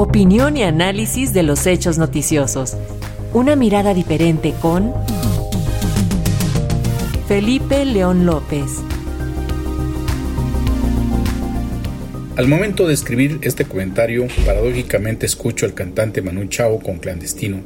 Opinión y análisis de los hechos noticiosos. Una mirada diferente con Felipe León López. Al momento de escribir este comentario, paradójicamente escucho al cantante Manu Chao con clandestino.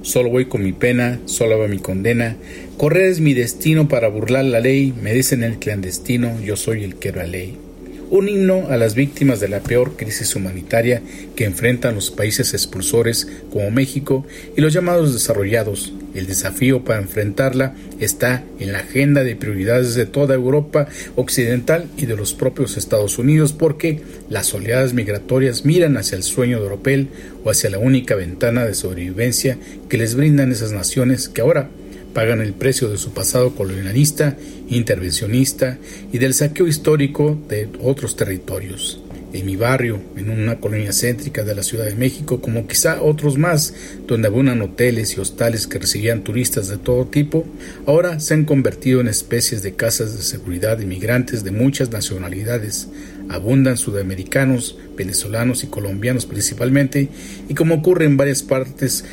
Solo voy con mi pena, solo va mi condena. Correr es mi destino para burlar la ley. Me dicen el clandestino, yo soy el que era ley un himno a las víctimas de la peor crisis humanitaria que enfrentan los países expulsores como México y los llamados desarrollados. El desafío para enfrentarla está en la agenda de prioridades de toda Europa occidental y de los propios Estados Unidos porque las oleadas migratorias miran hacia el sueño de Oropel o hacia la única ventana de sobrevivencia que les brindan esas naciones que ahora pagan el precio de su pasado colonialista, intervencionista y del saqueo histórico de otros territorios. En mi barrio, en una colonia céntrica de la Ciudad de México, como quizá otros más, donde abundan hoteles y hostales que recibían turistas de todo tipo, ahora se han convertido en especies de casas de seguridad de inmigrantes de muchas nacionalidades. Abundan sudamericanos, venezolanos y colombianos principalmente, y como ocurre en varias partes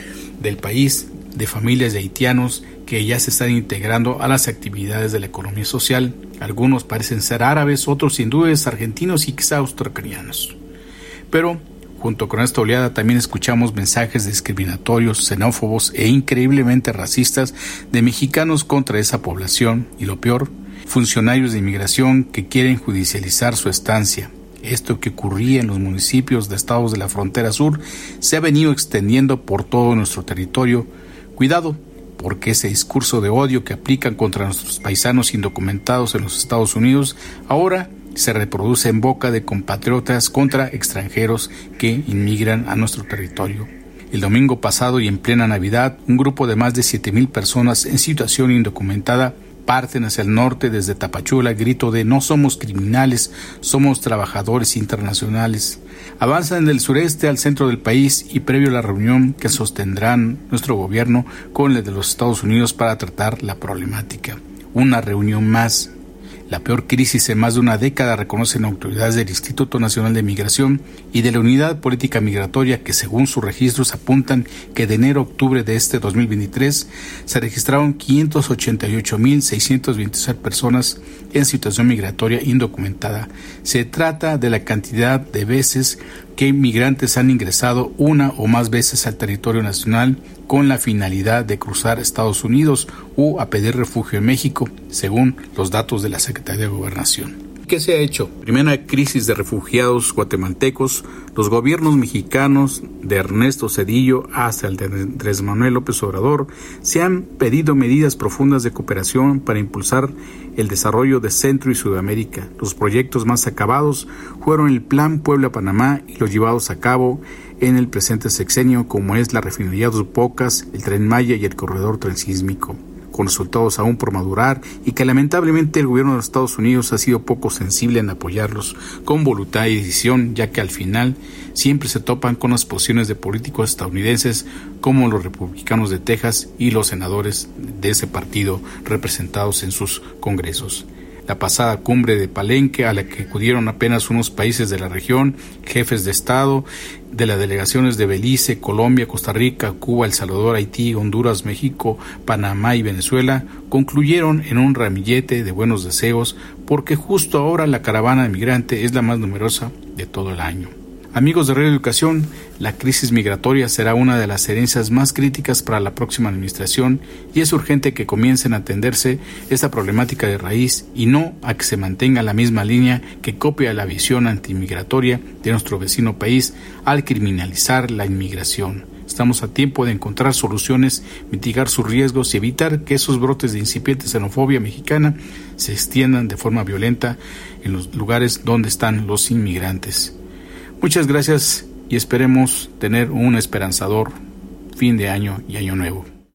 del país, de familias de haitianos que ya se están integrando a las actividades de la economía social. Algunos parecen ser árabes, otros hindúes, argentinos y quizá. Pero, junto con esta oleada, también escuchamos mensajes discriminatorios, xenófobos e increíblemente racistas de mexicanos contra esa población y lo peor, funcionarios de inmigración que quieren judicializar su estancia. Esto que ocurría en los municipios de estados de la frontera sur se ha venido extendiendo por todo nuestro territorio. Cuidado, porque ese discurso de odio que aplican contra nuestros paisanos indocumentados en los Estados Unidos ahora se reproduce en boca de compatriotas contra extranjeros que inmigran a nuestro territorio. El domingo pasado y en plena Navidad, un grupo de más de 7.000 personas en situación indocumentada parten hacia el norte desde Tapachula, grito de no somos criminales, somos trabajadores internacionales. Avanzan del sureste al centro del país y previo a la reunión que sostendrán nuestro gobierno con el de los Estados Unidos para tratar la problemática. Una reunión más la peor crisis en más de una década, reconocen autoridades del Instituto Nacional de Migración y de la Unidad Política Migratoria que según sus registros apuntan que de enero a octubre de este 2023 se registraron 588.626 personas en situación migratoria indocumentada. Se trata de la cantidad de veces que inmigrantes han ingresado una o más veces al territorio nacional con la finalidad de cruzar Estados Unidos o a pedir refugio en México, según los datos de la Secretaría de Gobernación. ¿Qué se ha hecho? Primera crisis de refugiados guatemaltecos, los gobiernos mexicanos de Ernesto Cedillo hasta el de Andrés Manuel López Obrador se han pedido medidas profundas de cooperación para impulsar el desarrollo de Centro y Sudamérica. Los proyectos más acabados fueron el Plan Puebla-Panamá y los llevados a cabo en el presente sexenio como es la refinería Dos Bocas, el Tren Maya y el corredor transísmico con resultados aún por madurar y que lamentablemente el gobierno de los Estados Unidos ha sido poco sensible en apoyarlos con voluntad y decisión, ya que al final siempre se topan con las posiciones de políticos estadounidenses como los republicanos de Texas y los senadores de ese partido representados en sus congresos la pasada cumbre de Palenque a la que acudieron apenas unos países de la región, jefes de Estado, de las delegaciones de Belice, Colombia, Costa Rica, Cuba, El Salvador, Haití, Honduras, México, Panamá y Venezuela, concluyeron en un ramillete de buenos deseos porque justo ahora la caravana migrante es la más numerosa de todo el año. Amigos de Radio Educación, la crisis migratoria será una de las herencias más críticas para la próxima administración y es urgente que comiencen a atenderse esta problemática de raíz y no a que se mantenga la misma línea que copia la visión antimigratoria de nuestro vecino país al criminalizar la inmigración. Estamos a tiempo de encontrar soluciones, mitigar sus riesgos y evitar que esos brotes de incipiente xenofobia mexicana se extiendan de forma violenta en los lugares donde están los inmigrantes. Muchas gracias y esperemos tener un esperanzador fin de año y año nuevo.